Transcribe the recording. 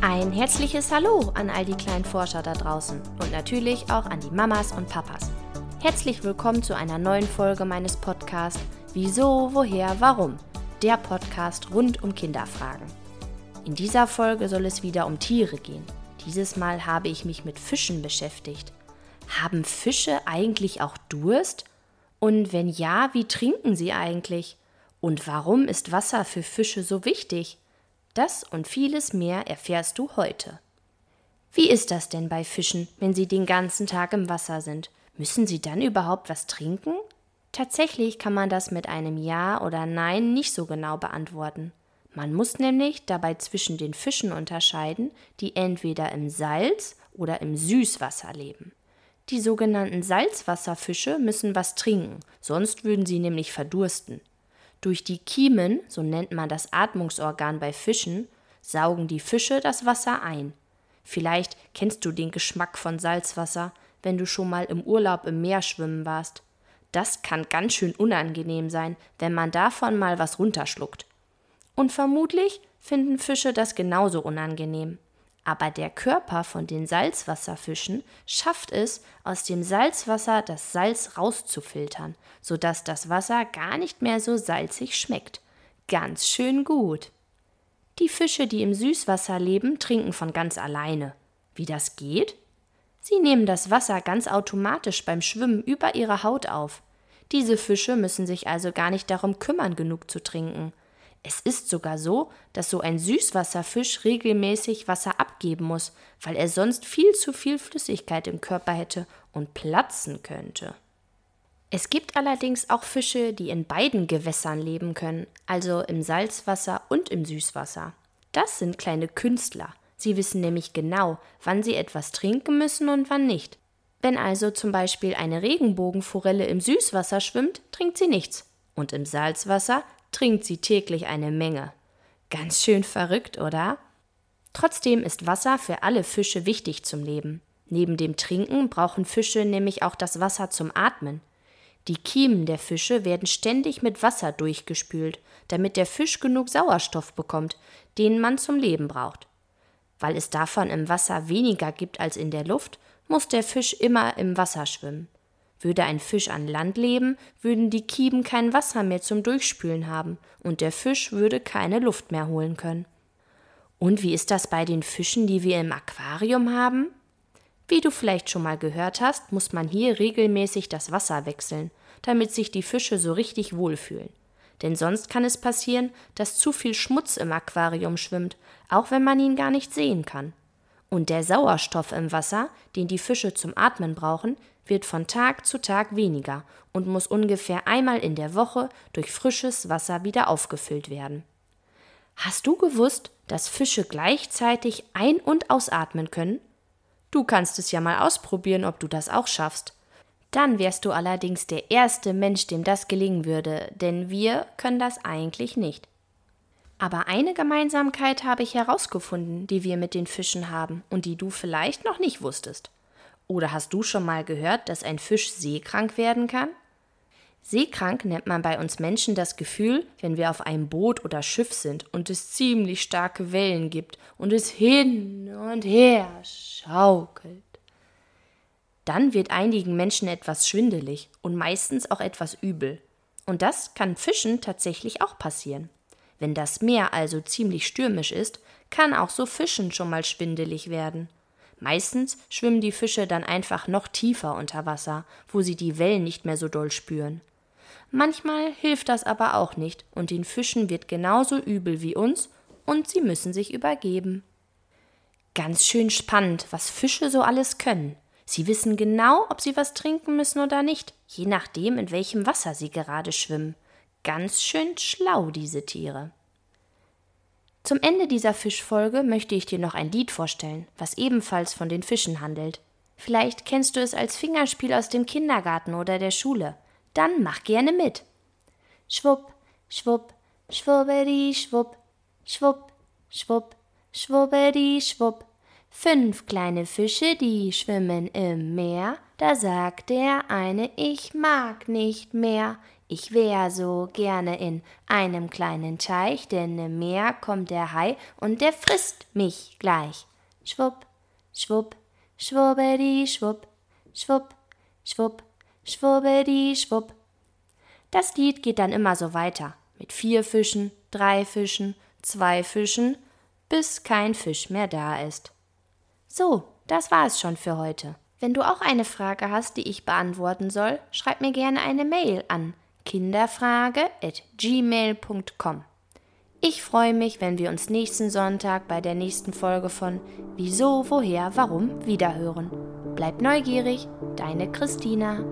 Ein herzliches Hallo an all die kleinen Forscher da draußen und natürlich auch an die Mamas und Papas. Herzlich willkommen zu einer neuen Folge meines Podcasts Wieso, woher, warum? Der Podcast rund um Kinderfragen. In dieser Folge soll es wieder um Tiere gehen. Dieses Mal habe ich mich mit Fischen beschäftigt. Haben Fische eigentlich auch Durst? Und wenn ja, wie trinken sie eigentlich? Und warum ist Wasser für Fische so wichtig? Das und vieles mehr erfährst du heute. Wie ist das denn bei Fischen, wenn sie den ganzen Tag im Wasser sind? Müssen sie dann überhaupt was trinken? Tatsächlich kann man das mit einem Ja oder Nein nicht so genau beantworten. Man muss nämlich dabei zwischen den Fischen unterscheiden, die entweder im Salz oder im Süßwasser leben. Die sogenannten Salzwasserfische müssen was trinken, sonst würden sie nämlich verdursten. Durch die Kiemen, so nennt man das Atmungsorgan bei Fischen, saugen die Fische das Wasser ein. Vielleicht kennst du den Geschmack von Salzwasser, wenn du schon mal im Urlaub im Meer schwimmen warst. Das kann ganz schön unangenehm sein, wenn man davon mal was runterschluckt. Und vermutlich finden Fische das genauso unangenehm. Aber der Körper von den Salzwasserfischen schafft es, aus dem Salzwasser das Salz rauszufiltern, sodass das Wasser gar nicht mehr so salzig schmeckt. Ganz schön gut. Die Fische, die im Süßwasser leben, trinken von ganz alleine. Wie das geht? Sie nehmen das Wasser ganz automatisch beim Schwimmen über ihre Haut auf. Diese Fische müssen sich also gar nicht darum kümmern, genug zu trinken. Es ist sogar so, dass so ein Süßwasserfisch regelmäßig Wasser abgeben muss, weil er sonst viel zu viel Flüssigkeit im Körper hätte und platzen könnte. Es gibt allerdings auch Fische, die in beiden Gewässern leben können, also im Salzwasser und im Süßwasser. Das sind kleine Künstler. Sie wissen nämlich genau, wann sie etwas trinken müssen und wann nicht. Wenn also zum Beispiel eine Regenbogenforelle im Süßwasser schwimmt, trinkt sie nichts. Und im Salzwasser trinkt sie täglich eine Menge. Ganz schön verrückt, oder? Trotzdem ist Wasser für alle Fische wichtig zum Leben. Neben dem Trinken brauchen Fische nämlich auch das Wasser zum Atmen. Die Kiemen der Fische werden ständig mit Wasser durchgespült, damit der Fisch genug Sauerstoff bekommt, den man zum Leben braucht. Weil es davon im Wasser weniger gibt als in der Luft, muss der Fisch immer im Wasser schwimmen. Würde ein Fisch an Land leben, würden die Kiemen kein Wasser mehr zum Durchspülen haben und der Fisch würde keine Luft mehr holen können. Und wie ist das bei den Fischen, die wir im Aquarium haben? Wie du vielleicht schon mal gehört hast, muss man hier regelmäßig das Wasser wechseln, damit sich die Fische so richtig wohlfühlen. Denn sonst kann es passieren, dass zu viel Schmutz im Aquarium schwimmt, auch wenn man ihn gar nicht sehen kann. Und der Sauerstoff im Wasser, den die Fische zum Atmen brauchen, wird von Tag zu Tag weniger und muss ungefähr einmal in der Woche durch frisches Wasser wieder aufgefüllt werden. Hast du gewusst, dass Fische gleichzeitig ein- und ausatmen können? Du kannst es ja mal ausprobieren, ob du das auch schaffst. Dann wärst du allerdings der erste Mensch, dem das gelingen würde, denn wir können das eigentlich nicht. Aber eine Gemeinsamkeit habe ich herausgefunden, die wir mit den Fischen haben und die du vielleicht noch nicht wusstest. Oder hast du schon mal gehört, dass ein Fisch seekrank werden kann? Seekrank nennt man bei uns Menschen das Gefühl, wenn wir auf einem Boot oder Schiff sind und es ziemlich starke Wellen gibt und es hin und her schaukelt. Dann wird einigen Menschen etwas schwindelig und meistens auch etwas übel. Und das kann Fischen tatsächlich auch passieren. Wenn das Meer also ziemlich stürmisch ist, kann auch so Fischen schon mal schwindelig werden. Meistens schwimmen die Fische dann einfach noch tiefer unter Wasser, wo sie die Wellen nicht mehr so doll spüren. Manchmal hilft das aber auch nicht, und den Fischen wird genauso übel wie uns, und sie müssen sich übergeben. Ganz schön spannend, was Fische so alles können. Sie wissen genau, ob sie was trinken müssen oder nicht, je nachdem, in welchem Wasser sie gerade schwimmen. Ganz schön schlau, diese Tiere. Zum Ende dieser Fischfolge möchte ich dir noch ein Lied vorstellen, was ebenfalls von den Fischen handelt. Vielleicht kennst du es als Fingerspiel aus dem Kindergarten oder der Schule. Dann mach gerne mit. Schwupp, schwupp, schwubberi, schwupp, schwupp, schwupp, schwubberi, schwupp. Fünf kleine Fische, die schwimmen im Meer. Da sagt der eine, ich mag nicht mehr. Ich wär so gerne in einem kleinen Teich, denn im Meer kommt der Hai und der frisst mich gleich. Schwupp, schwupp, schwubbedi, schwupp, schwupp, schwupp, schwubbedi, schwupp. Das Lied geht dann immer so weiter, mit vier Fischen, drei Fischen, zwei Fischen, bis kein Fisch mehr da ist. So, das war es schon für heute. Wenn du auch eine Frage hast, die ich beantworten soll, schreib mir gerne eine Mail an kinderfrage@gmail.com. Ich freue mich, wenn wir uns nächsten Sonntag bei der nächsten Folge von Wieso, woher, warum wiederhören. Bleib neugierig, deine Christina.